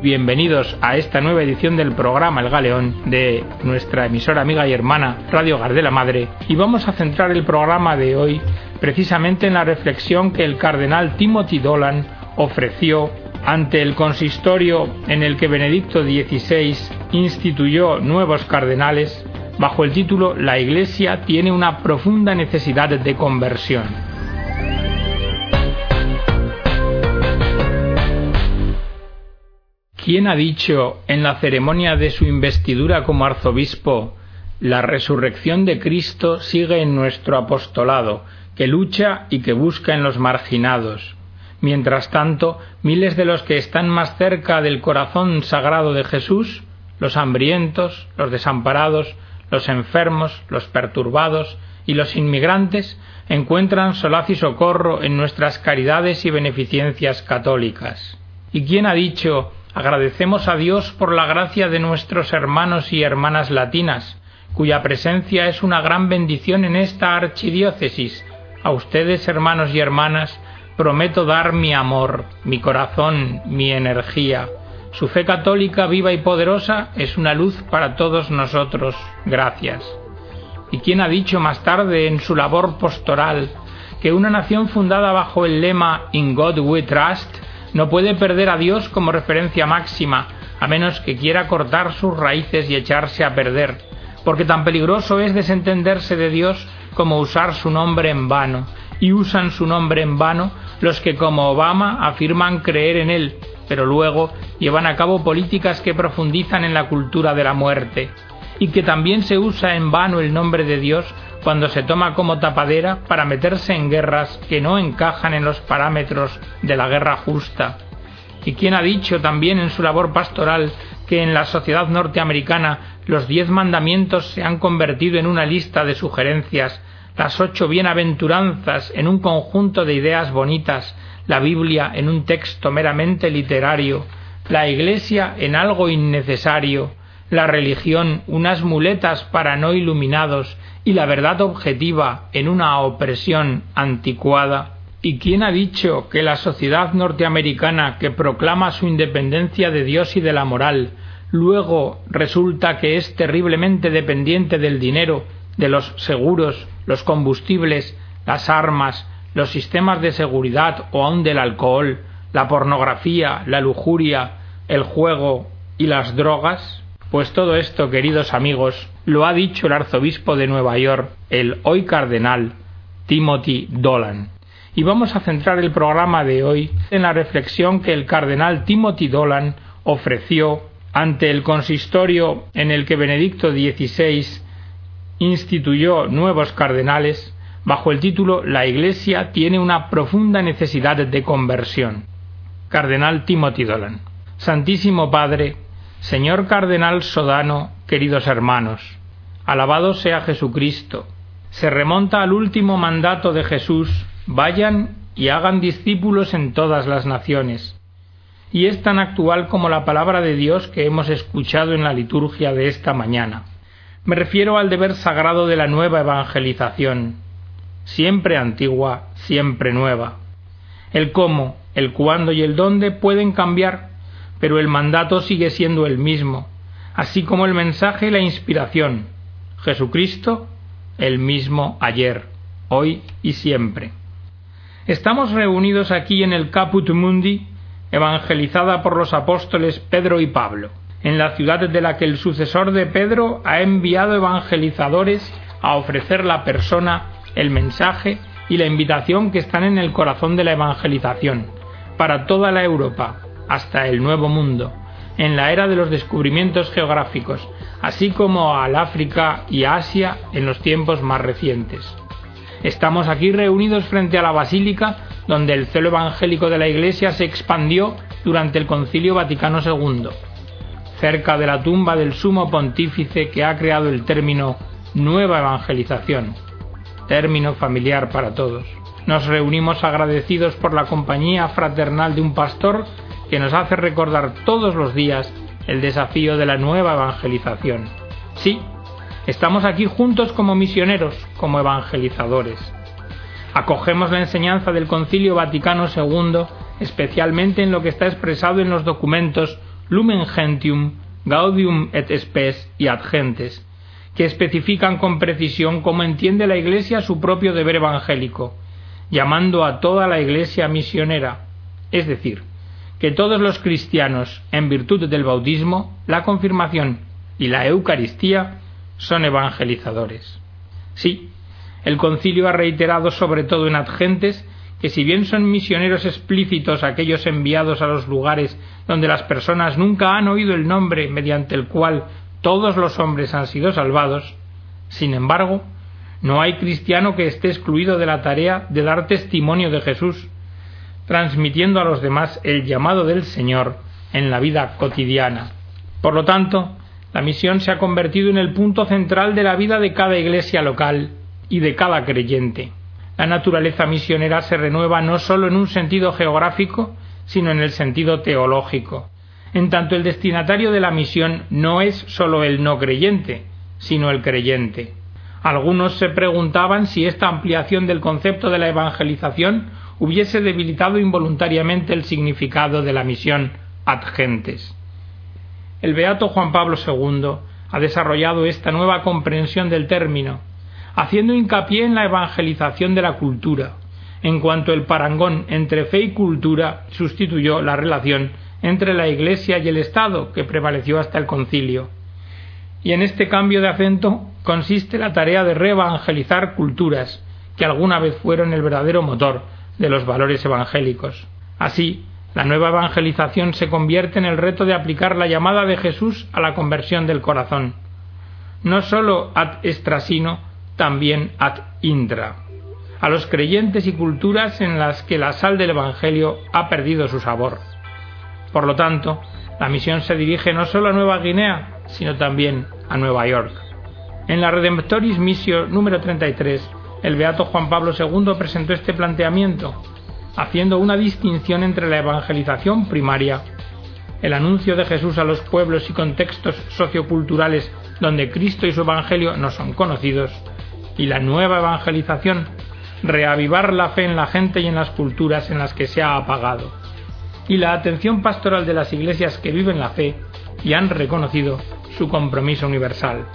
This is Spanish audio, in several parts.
Bienvenidos a esta nueva edición del programa El Galeón de nuestra emisora amiga y hermana Radio Gardela Madre y vamos a centrar el programa de hoy precisamente en la reflexión que el cardenal Timothy Dolan ofreció ante el consistorio en el que Benedicto XVI instituyó nuevos cardenales bajo el título La Iglesia tiene una profunda necesidad de conversión. ¿Quién ha dicho en la ceremonia de su investidura como arzobispo la resurrección de Cristo sigue en nuestro apostolado, que lucha y que busca en los marginados? Mientras tanto, miles de los que están más cerca del corazón sagrado de Jesús, los hambrientos, los desamparados, los enfermos, los perturbados y los inmigrantes, encuentran solaz y socorro en nuestras caridades y beneficencias católicas. ¿Y quién ha dicho Agradecemos a Dios por la gracia de nuestros hermanos y hermanas latinas, cuya presencia es una gran bendición en esta archidiócesis. A ustedes, hermanos y hermanas, prometo dar mi amor, mi corazón, mi energía. Su fe católica viva y poderosa es una luz para todos nosotros. Gracias. ¿Y quién ha dicho más tarde en su labor pastoral que una nación fundada bajo el lema In God We Trust no puede perder a Dios como referencia máxima, a menos que quiera cortar sus raíces y echarse a perder, porque tan peligroso es desentenderse de Dios como usar su nombre en vano, y usan su nombre en vano los que como Obama afirman creer en él, pero luego llevan a cabo políticas que profundizan en la cultura de la muerte, y que también se usa en vano el nombre de Dios cuando se toma como tapadera para meterse en guerras que no encajan en los parámetros de la guerra justa. ¿Y quién ha dicho también en su labor pastoral que en la sociedad norteamericana los diez mandamientos se han convertido en una lista de sugerencias, las ocho bienaventuranzas en un conjunto de ideas bonitas, la Biblia en un texto meramente literario, la Iglesia en algo innecesario, la religión unas muletas para no iluminados y la verdad objetiva en una opresión anticuada? ¿Y quién ha dicho que la sociedad norteamericana que proclama su independencia de Dios y de la moral, luego resulta que es terriblemente dependiente del dinero, de los seguros, los combustibles, las armas, los sistemas de seguridad o aun del alcohol, la pornografía, la lujuria, el juego y las drogas? Pues todo esto, queridos amigos, lo ha dicho el arzobispo de Nueva York, el hoy cardenal Timothy Dolan. Y vamos a centrar el programa de hoy en la reflexión que el cardenal Timothy Dolan ofreció ante el consistorio en el que Benedicto XVI instituyó nuevos cardenales bajo el título La Iglesia tiene una profunda necesidad de conversión. Cardenal Timothy Dolan. Santísimo Padre, Señor Cardenal Sodano, queridos hermanos, alabado sea Jesucristo. Se remonta al último mandato de Jesús, vayan y hagan discípulos en todas las naciones. Y es tan actual como la palabra de Dios que hemos escuchado en la liturgia de esta mañana. Me refiero al deber sagrado de la nueva evangelización, siempre antigua, siempre nueva. El cómo, el cuándo y el dónde pueden cambiar pero el mandato sigue siendo el mismo, así como el mensaje y la inspiración. Jesucristo, el mismo ayer, hoy y siempre. Estamos reunidos aquí en el Caput Mundi, evangelizada por los apóstoles Pedro y Pablo, en la ciudad de la que el sucesor de Pedro ha enviado evangelizadores a ofrecer la persona, el mensaje y la invitación que están en el corazón de la evangelización, para toda la Europa, hasta el Nuevo Mundo, en la era de los descubrimientos geográficos, así como al África y Asia en los tiempos más recientes. Estamos aquí reunidos frente a la Basílica, donde el celo evangélico de la Iglesia se expandió durante el Concilio Vaticano II, cerca de la tumba del sumo pontífice que ha creado el término nueva evangelización, término familiar para todos. Nos reunimos agradecidos por la compañía fraternal de un pastor que nos hace recordar todos los días el desafío de la nueva evangelización. Sí, estamos aquí juntos como misioneros, como evangelizadores. Acogemos la enseñanza del Concilio Vaticano II, especialmente en lo que está expresado en los documentos Lumen Gentium, Gaudium et Spes y Ad Gentes, que especifican con precisión cómo entiende la Iglesia su propio deber evangélico, llamando a toda la Iglesia misionera, es decir, que todos los cristianos, en virtud del bautismo, la confirmación y la Eucaristía, son evangelizadores. Sí, el concilio ha reiterado sobre todo en Adgentes que si bien son misioneros explícitos aquellos enviados a los lugares donde las personas nunca han oído el nombre mediante el cual todos los hombres han sido salvados, sin embargo, no hay cristiano que esté excluido de la tarea de dar testimonio de Jesús, transmitiendo a los demás el llamado del Señor en la vida cotidiana. Por lo tanto, la misión se ha convertido en el punto central de la vida de cada iglesia local y de cada creyente. La naturaleza misionera se renueva no sólo en un sentido geográfico, sino en el sentido teológico. En tanto el destinatario de la misión no es sólo el no creyente, sino el creyente. Algunos se preguntaban si esta ampliación del concepto de la evangelización hubiese debilitado involuntariamente el significado de la misión ad gentes. El beato Juan Pablo II ha desarrollado esta nueva comprensión del término, haciendo hincapié en la evangelización de la cultura, en cuanto el parangón entre fe y cultura sustituyó la relación entre la Iglesia y el Estado que prevaleció hasta el concilio. Y en este cambio de acento consiste la tarea de reevangelizar culturas que alguna vez fueron el verdadero motor de los valores evangélicos. Así, la nueva evangelización se convierte en el reto de aplicar la llamada de Jesús a la conversión del corazón, no sólo ad extrasino, también ad intra, a los creyentes y culturas en las que la sal del Evangelio ha perdido su sabor. Por lo tanto, la misión se dirige no solo a Nueva Guinea, sino también a Nueva York. En la Redemptoris Missio número 33, el beato Juan Pablo II presentó este planteamiento, haciendo una distinción entre la evangelización primaria, el anuncio de Jesús a los pueblos y contextos socioculturales donde Cristo y su Evangelio no son conocidos, y la nueva evangelización, reavivar la fe en la gente y en las culturas en las que se ha apagado, y la atención pastoral de las iglesias que viven la fe y han reconocido su compromiso universal.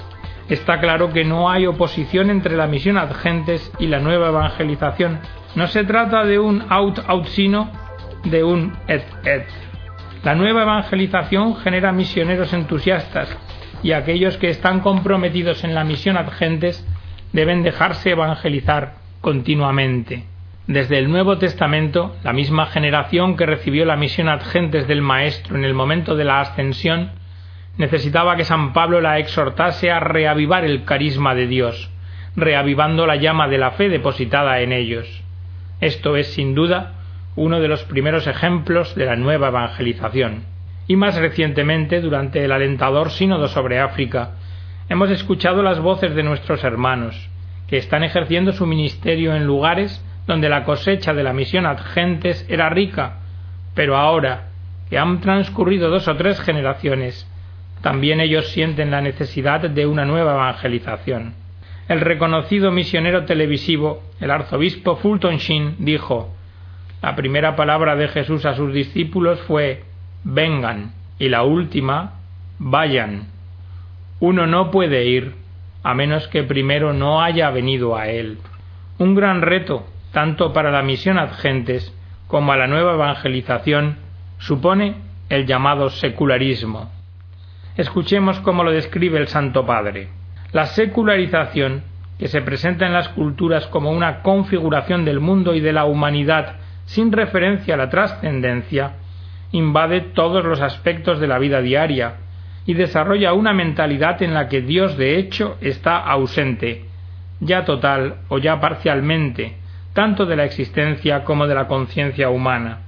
Está claro que no hay oposición entre la misión ad gentes y la nueva evangelización. No se trata de un out-out, sino de un et-et. La nueva evangelización genera misioneros entusiastas y aquellos que están comprometidos en la misión ad gentes deben dejarse evangelizar continuamente. Desde el Nuevo Testamento, la misma generación que recibió la misión ad gentes del Maestro en el momento de la ascensión, necesitaba que San Pablo la exhortase a reavivar el carisma de Dios, reavivando la llama de la fe depositada en ellos. Esto es, sin duda, uno de los primeros ejemplos de la nueva evangelización. Y más recientemente, durante el alentador sínodo sobre África, hemos escuchado las voces de nuestros hermanos, que están ejerciendo su ministerio en lugares donde la cosecha de la misión ad gentes era rica, pero ahora, que han transcurrido dos o tres generaciones, también ellos sienten la necesidad de una nueva evangelización. El reconocido misionero televisivo, el arzobispo Fulton Sheen, dijo La primera palabra de Jesús a sus discípulos fue vengan y la última vayan. Uno no puede ir a menos que primero no haya venido a él. Un gran reto, tanto para la misión ad gentes como a la nueva evangelización, supone el llamado secularismo. Escuchemos cómo lo describe el Santo Padre. La secularización, que se presenta en las culturas como una configuración del mundo y de la humanidad sin referencia a la trascendencia, invade todos los aspectos de la vida diaria, y desarrolla una mentalidad en la que Dios de hecho está ausente, ya total o ya parcialmente, tanto de la existencia como de la conciencia humana.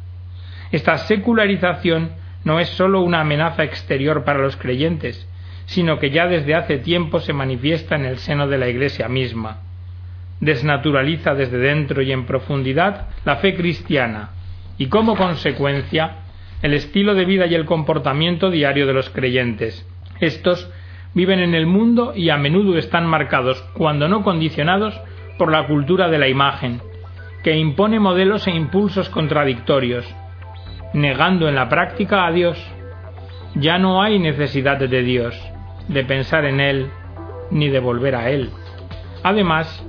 Esta secularización no es sólo una amenaza exterior para los creyentes, sino que ya desde hace tiempo se manifiesta en el seno de la Iglesia misma. Desnaturaliza desde dentro y en profundidad la fe cristiana, y como consecuencia el estilo de vida y el comportamiento diario de los creyentes. Estos viven en el mundo y a menudo están marcados, cuando no condicionados, por la cultura de la imagen, que impone modelos e impulsos contradictorios, negando en la práctica a Dios. ya no hay necesidad de Dios, de pensar en Él, ni de volver a Él. Además,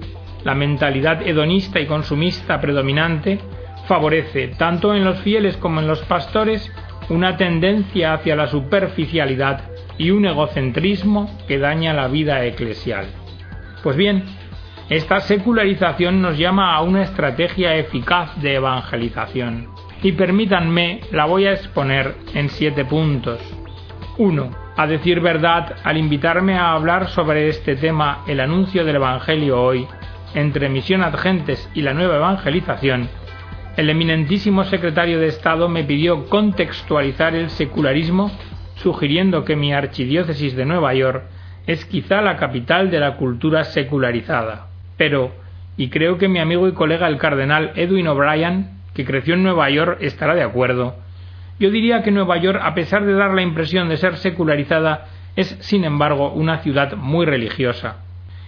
la mentalidad hedonista y consumista predominante favorece, tanto en los fieles como en los pastores, una tendencia hacia la superficialidad y un egocentrismo que daña la vida eclesial. Pues bien, esta secularización nos llama a una estrategia eficaz de evangelización. Y permítanme, la voy a exponer en siete puntos. 1. A decir verdad, al invitarme a hablar sobre este tema, el anuncio del Evangelio hoy, entre Misión Adgentes y la nueva evangelización, el eminentísimo secretario de Estado me pidió contextualizar el secularismo, sugiriendo que mi archidiócesis de Nueva York es quizá la capital de la cultura secularizada. Pero, y creo que mi amigo y colega el cardenal Edwin O'Brien, que creció en Nueva York, estará de acuerdo, yo diría que Nueva York, a pesar de dar la impresión de ser secularizada, es, sin embargo, una ciudad muy religiosa.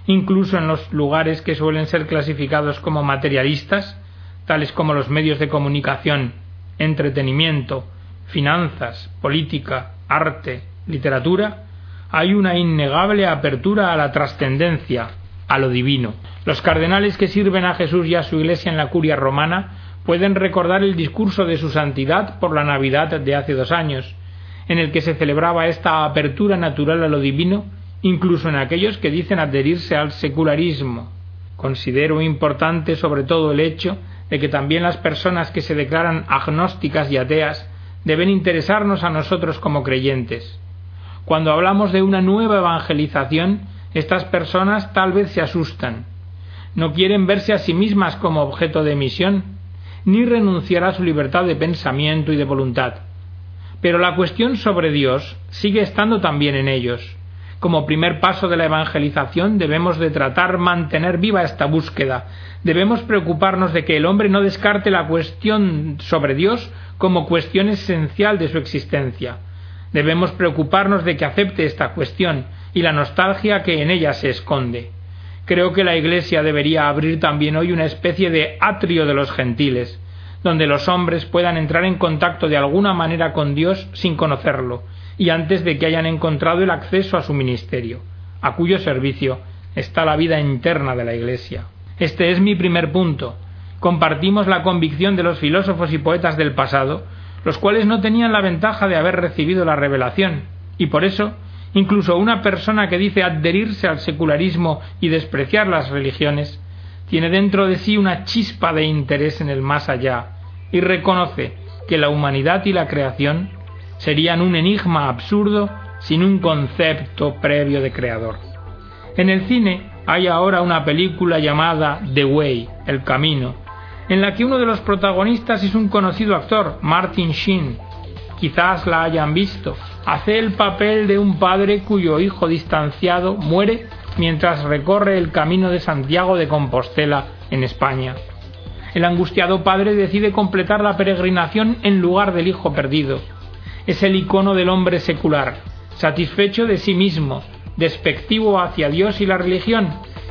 Incluso en los lugares que suelen ser clasificados como materialistas, tales como los medios de comunicación, entretenimiento, finanzas, política, arte, literatura, hay una innegable apertura a la trascendencia, a lo divino. Los cardenales que sirven a Jesús y a su Iglesia en la curia romana pueden recordar el discurso de su santidad por la Navidad de hace dos años, en el que se celebraba esta apertura natural a lo divino, incluso en aquellos que dicen adherirse al secularismo. Considero importante sobre todo el hecho de que también las personas que se declaran agnósticas y ateas deben interesarnos a nosotros como creyentes. Cuando hablamos de una nueva evangelización, estas personas tal vez se asustan. No quieren verse a sí mismas como objeto de misión, ni renunciar a su libertad de pensamiento y de voluntad. Pero la cuestión sobre Dios sigue estando también en ellos. Como primer paso de la evangelización debemos de tratar mantener viva esta búsqueda. Debemos preocuparnos de que el hombre no descarte la cuestión sobre Dios como cuestión esencial de su existencia. Debemos preocuparnos de que acepte esta cuestión y la nostalgia que en ella se esconde. Creo que la Iglesia debería abrir también hoy una especie de atrio de los gentiles, donde los hombres puedan entrar en contacto de alguna manera con Dios sin conocerlo, y antes de que hayan encontrado el acceso a su ministerio, a cuyo servicio está la vida interna de la Iglesia. Este es mi primer punto. Compartimos la convicción de los filósofos y poetas del pasado, los cuales no tenían la ventaja de haber recibido la revelación, y por eso, incluso una persona que dice adherirse al secularismo y despreciar las religiones, tiene dentro de sí una chispa de interés en el más allá, y reconoce que la humanidad y la creación serían un enigma absurdo sin un concepto previo de creador. En el cine hay ahora una película llamada The Way, El Camino, en la que uno de los protagonistas es un conocido actor, Martin Sheen. Quizás la hayan visto. Hace el papel de un padre cuyo hijo distanciado muere mientras recorre el camino de Santiago de Compostela en España. El angustiado padre decide completar la peregrinación en lugar del hijo perdido es el icono del hombre secular, satisfecho de sí mismo, despectivo hacia Dios y la religión,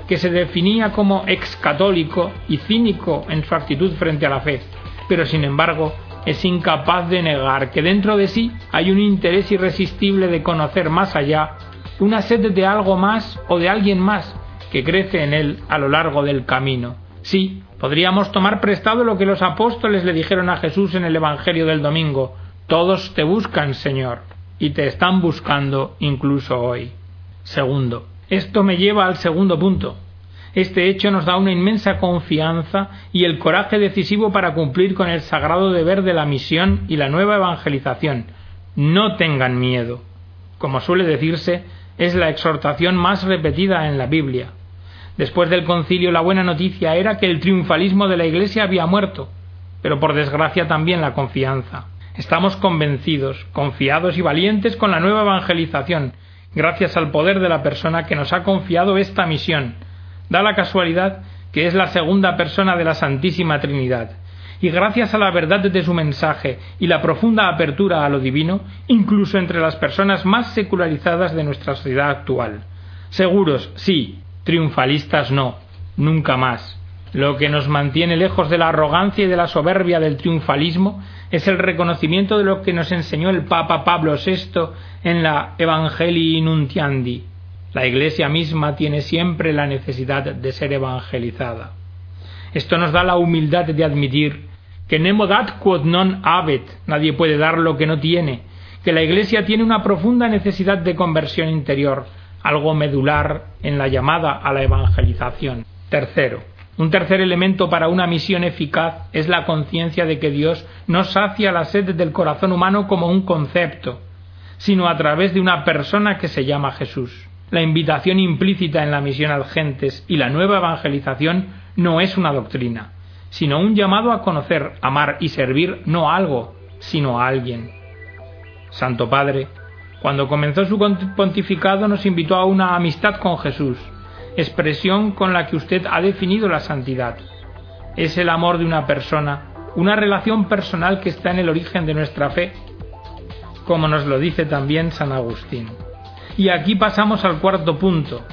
que se definía como excatólico y cínico en su actitud frente a la fe, pero sin embargo es incapaz de negar que dentro de sí hay un interés irresistible de conocer más allá, una sed de algo más o de alguien más que crece en él a lo largo del camino. Sí, podríamos tomar prestado lo que los apóstoles le dijeron a Jesús en el Evangelio del domingo, todos te buscan, Señor, y te están buscando incluso hoy. Segundo, esto me lleva al segundo punto. Este hecho nos da una inmensa confianza y el coraje decisivo para cumplir con el sagrado deber de la misión y la nueva evangelización. No tengan miedo. Como suele decirse, es la exhortación más repetida en la Biblia. Después del concilio la buena noticia era que el triunfalismo de la Iglesia había muerto, pero por desgracia también la confianza. Estamos convencidos, confiados y valientes con la nueva evangelización, gracias al poder de la persona que nos ha confiado esta misión. Da la casualidad que es la segunda persona de la Santísima Trinidad, y gracias a la verdad de su mensaje y la profunda apertura a lo divino, incluso entre las personas más secularizadas de nuestra sociedad actual. Seguros, sí, triunfalistas no, nunca más. Lo que nos mantiene lejos de la arrogancia y de la soberbia del triunfalismo es el reconocimiento de lo que nos enseñó el Papa Pablo VI en la Evangelii Nuntiandi. La Iglesia misma tiene siempre la necesidad de ser evangelizada. Esto nos da la humildad de admitir que nemo dat quod non habet, nadie puede dar lo que no tiene, que la Iglesia tiene una profunda necesidad de conversión interior, algo medular en la llamada a la evangelización. Tercero, un tercer elemento para una misión eficaz es la conciencia de que Dios no sacia la sed del corazón humano como un concepto, sino a través de una persona que se llama Jesús. La invitación implícita en la misión a gentes y la nueva evangelización no es una doctrina, sino un llamado a conocer, amar y servir no a algo, sino a alguien. Santo Padre, cuando comenzó su pontificado nos invitó a una amistad con Jesús, expresión con la que usted ha definido la santidad. Es el amor de una persona, una relación personal que está en el origen de nuestra fe, como nos lo dice también San Agustín. Y aquí pasamos al cuarto punto.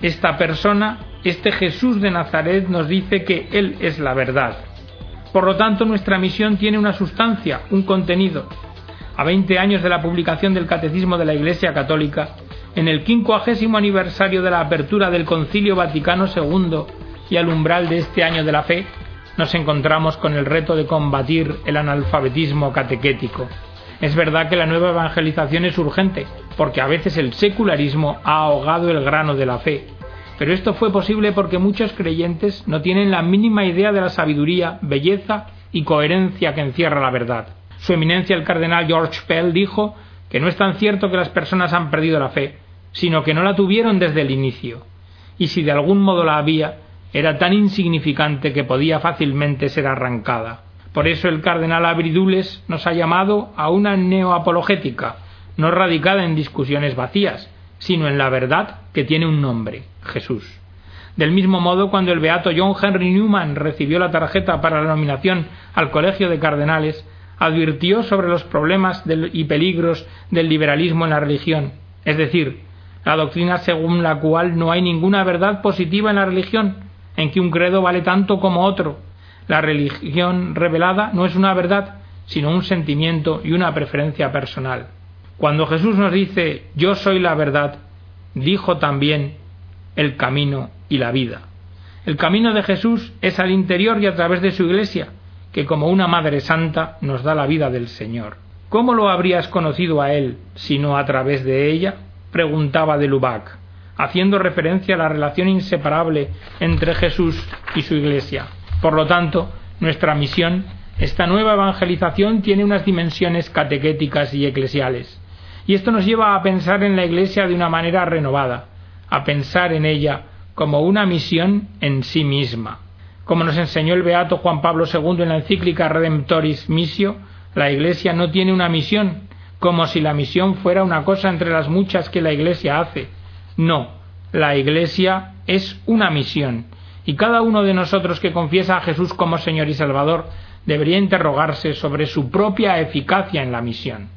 Esta persona, este Jesús de Nazaret, nos dice que Él es la verdad. Por lo tanto, nuestra misión tiene una sustancia, un contenido, a 20 años de la publicación del Catecismo de la Iglesia Católica, en el quincuagésimo aniversario de la apertura del Concilio Vaticano II y al umbral de este año de la fe, nos encontramos con el reto de combatir el analfabetismo catequético. Es verdad que la nueva evangelización es urgente, porque a veces el secularismo ha ahogado el grano de la fe. Pero esto fue posible porque muchos creyentes no tienen la mínima idea de la sabiduría, belleza y coherencia que encierra la verdad. Su eminencia el cardenal George Pell dijo que no es tan cierto que las personas han perdido la fe, sino que no la tuvieron desde el inicio, y si de algún modo la había, era tan insignificante que podía fácilmente ser arrancada. Por eso el cardenal Abridules nos ha llamado a una neoapologética, no radicada en discusiones vacías, sino en la verdad que tiene un nombre, Jesús. Del mismo modo, cuando el beato John Henry Newman recibió la tarjeta para la nominación al Colegio de Cardenales, advirtió sobre los problemas y peligros del liberalismo en la religión, es decir, la doctrina según la cual no hay ninguna verdad positiva en la religión, en que un credo vale tanto como otro. La religión revelada no es una verdad, sino un sentimiento y una preferencia personal. Cuando Jesús nos dice yo soy la verdad, dijo también el camino y la vida. El camino de Jesús es al interior y a través de su iglesia, que como una Madre Santa nos da la vida del Señor. ¿Cómo lo habrías conocido a Él sino a través de ella? preguntaba de Lubac, haciendo referencia a la relación inseparable entre Jesús y su Iglesia. Por lo tanto, nuestra misión, esta nueva evangelización, tiene unas dimensiones catequéticas y eclesiales. Y esto nos lleva a pensar en la Iglesia de una manera renovada, a pensar en ella como una misión en sí misma. Como nos enseñó el beato Juan Pablo II en la encíclica Redemptoris Missio, la Iglesia no tiene una misión, como si la misión fuera una cosa entre las muchas que la Iglesia hace. No, la Iglesia es una misión, y cada uno de nosotros que confiesa a Jesús como Señor y Salvador debería interrogarse sobre su propia eficacia en la misión.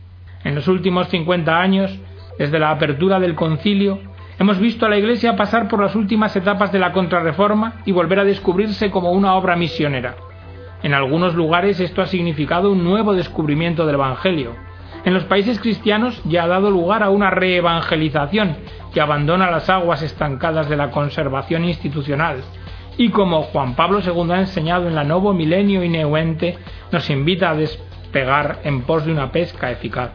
En los últimos cincuenta años, desde la apertura del concilio, Hemos visto a la Iglesia pasar por las últimas etapas de la contrarreforma y volver a descubrirse como una obra misionera. En algunos lugares esto ha significado un nuevo descubrimiento del Evangelio. En los países cristianos ya ha dado lugar a una reevangelización que abandona las aguas estancadas de la conservación institucional y como Juan Pablo II ha enseñado en la Novo Milenio Ineuente, nos invita a despegar en pos de una pesca eficaz.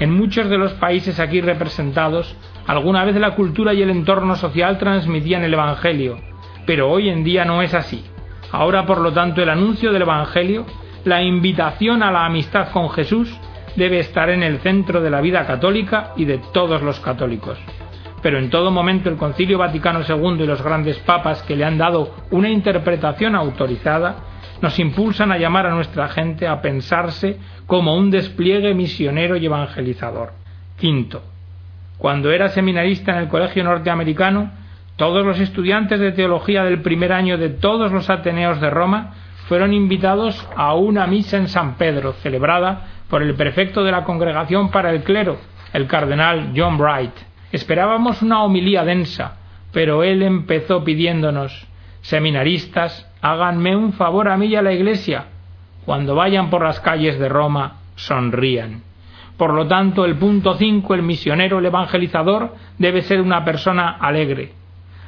En muchos de los países aquí representados, Alguna vez la cultura y el entorno social transmitían el Evangelio, pero hoy en día no es así. Ahora, por lo tanto, el anuncio del Evangelio, la invitación a la amistad con Jesús, debe estar en el centro de la vida católica y de todos los católicos. Pero en todo momento el Concilio Vaticano II y los grandes papas que le han dado una interpretación autorizada nos impulsan a llamar a nuestra gente a pensarse como un despliegue misionero y evangelizador. Quinto, cuando era seminarista en el Colegio Norteamericano, todos los estudiantes de teología del primer año de todos los Ateneos de Roma fueron invitados a una misa en San Pedro, celebrada por el prefecto de la Congregación para el Clero, el cardenal John Bright. Esperábamos una homilía densa, pero él empezó pidiéndonos, seminaristas, háganme un favor a mí y a la Iglesia. Cuando vayan por las calles de Roma, sonrían. Por lo tanto, el punto cinco, el misionero, el evangelizador, debe ser una persona alegre.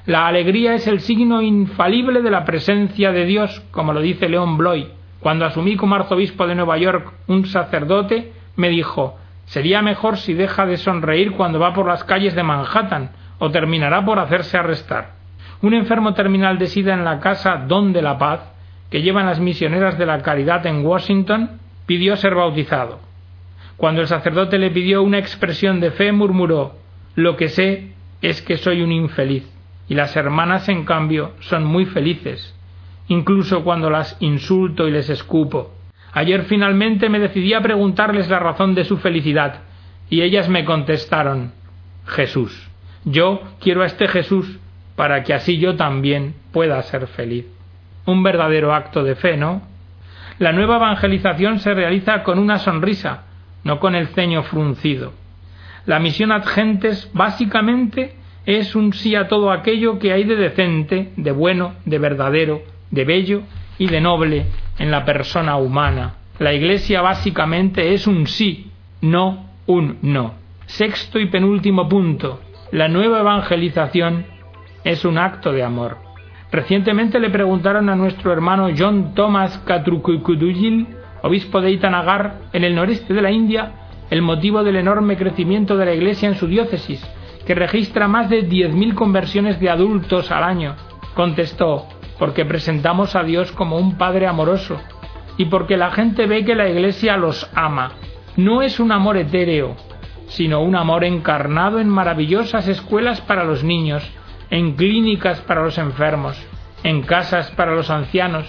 La alegría es el signo infalible de la presencia de Dios, como lo dice León Bloy. Cuando asumí como arzobispo de Nueva York un sacerdote, me dijo Sería mejor si deja de sonreír cuando va por las calles de Manhattan, o terminará por hacerse arrestar. Un enfermo terminal de sida en la casa Don de la Paz, que llevan las misioneras de la caridad en Washington, pidió ser bautizado. Cuando el sacerdote le pidió una expresión de fe, murmuró Lo que sé es que soy un infeliz. Y las hermanas, en cambio, son muy felices, incluso cuando las insulto y les escupo. Ayer finalmente me decidí a preguntarles la razón de su felicidad, y ellas me contestaron Jesús. Yo quiero a este Jesús para que así yo también pueda ser feliz. Un verdadero acto de fe, ¿no? La nueva evangelización se realiza con una sonrisa, no con el ceño fruncido. La misión ad gentes básicamente es un sí a todo aquello que hay de decente, de bueno, de verdadero, de bello y de noble en la persona humana. La Iglesia básicamente es un sí, no un no. Sexto y penúltimo punto. La nueva evangelización es un acto de amor. Recientemente le preguntaron a nuestro hermano John Thomas Katrukukudujil, obispo de Itanagar, en el noreste de la India, el motivo del enorme crecimiento de la Iglesia en su diócesis, que registra más de 10.000 conversiones de adultos al año. Contestó, porque presentamos a Dios como un Padre amoroso y porque la gente ve que la Iglesia los ama. No es un amor etéreo, sino un amor encarnado en maravillosas escuelas para los niños, en clínicas para los enfermos, en casas para los ancianos,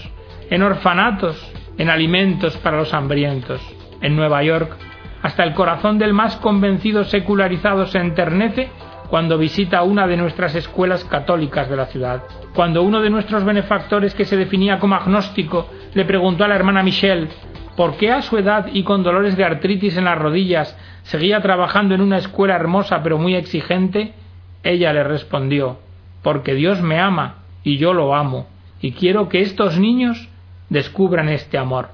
en orfanatos, en alimentos para los hambrientos. En Nueva York, hasta el corazón del más convencido secularizado se enternece cuando visita una de nuestras escuelas católicas de la ciudad. Cuando uno de nuestros benefactores que se definía como agnóstico le preguntó a la hermana Michelle por qué a su edad y con dolores de artritis en las rodillas seguía trabajando en una escuela hermosa pero muy exigente, ella le respondió porque Dios me ama y yo lo amo y quiero que estos niños descubran este amor.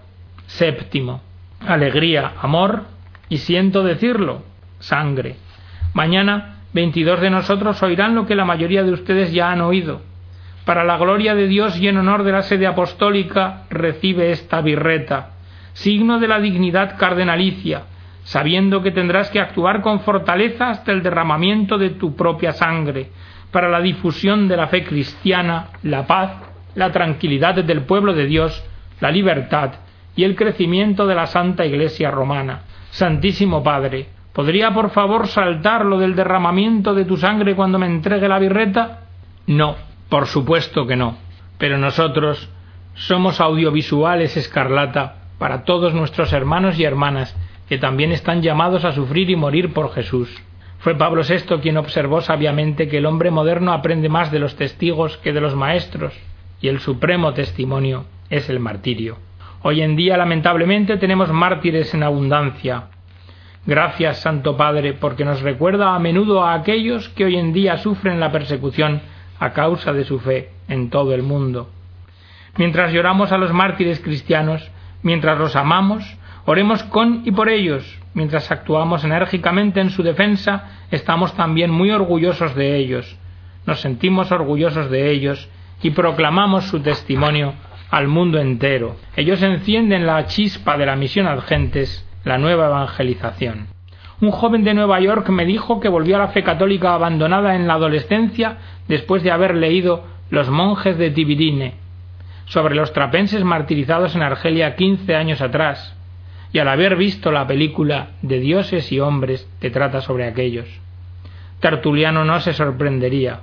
Séptimo, alegría, amor y siento decirlo, sangre. Mañana 22 de nosotros oirán lo que la mayoría de ustedes ya han oído. Para la gloria de Dios y en honor de la sede apostólica, recibe esta birreta, signo de la dignidad cardenalicia, sabiendo que tendrás que actuar con fortaleza hasta el derramamiento de tu propia sangre, para la difusión de la fe cristiana, la paz, la tranquilidad del pueblo de Dios, la libertad y el crecimiento de la Santa Iglesia romana. Santísimo Padre, ¿Podría por favor saltar lo del derramamiento de tu sangre cuando me entregue la birreta? No, por supuesto que no. Pero nosotros somos audiovisuales escarlata para todos nuestros hermanos y hermanas que también están llamados a sufrir y morir por Jesús. Fue Pablo VI quien observó sabiamente que el hombre moderno aprende más de los testigos que de los maestros, y el supremo testimonio es el martirio. Hoy en día, lamentablemente, tenemos mártires en abundancia, Gracias, Santo Padre, porque nos recuerda a menudo a aquellos que hoy en día sufren la persecución a causa de su fe en todo el mundo. Mientras lloramos a los mártires cristianos, mientras los amamos, oremos con y por ellos. Mientras actuamos enérgicamente en su defensa, estamos también muy orgullosos de ellos. Nos sentimos orgullosos de ellos y proclamamos su testimonio al mundo entero. Ellos encienden la chispa de la misión ad gentes la nueva evangelización. Un joven de Nueva York me dijo que volvió a la fe católica abandonada en la adolescencia después de haber leído Los monjes de Tibirine, sobre los trapenses martirizados en Argelia quince años atrás, y al haber visto la película de dioses y hombres que trata sobre aquellos. Tertuliano no se sorprendería.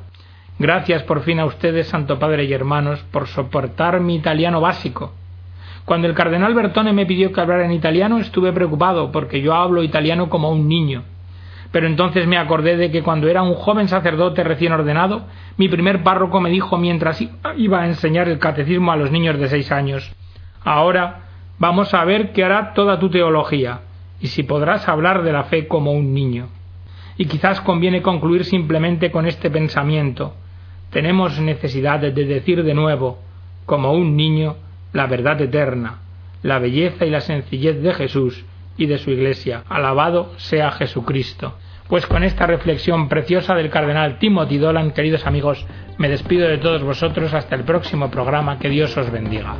Gracias por fin a ustedes, Santo Padre y hermanos, por soportar mi italiano básico cuando el cardenal Bertone me pidió que hablara en italiano estuve preocupado porque yo hablo italiano como un niño. Pero entonces me acordé de que cuando era un joven sacerdote recién ordenado, mi primer párroco me dijo mientras iba a enseñar el catecismo a los niños de seis años Ahora vamos a ver qué hará toda tu teología y si podrás hablar de la fe como un niño. Y quizás conviene concluir simplemente con este pensamiento. Tenemos necesidad de decir de nuevo, como un niño, la verdad eterna, la belleza y la sencillez de Jesús y de su Iglesia. Alabado sea Jesucristo. Pues con esta reflexión preciosa del cardenal Timothy Dolan, queridos amigos, me despido de todos vosotros hasta el próximo programa. Que Dios os bendiga.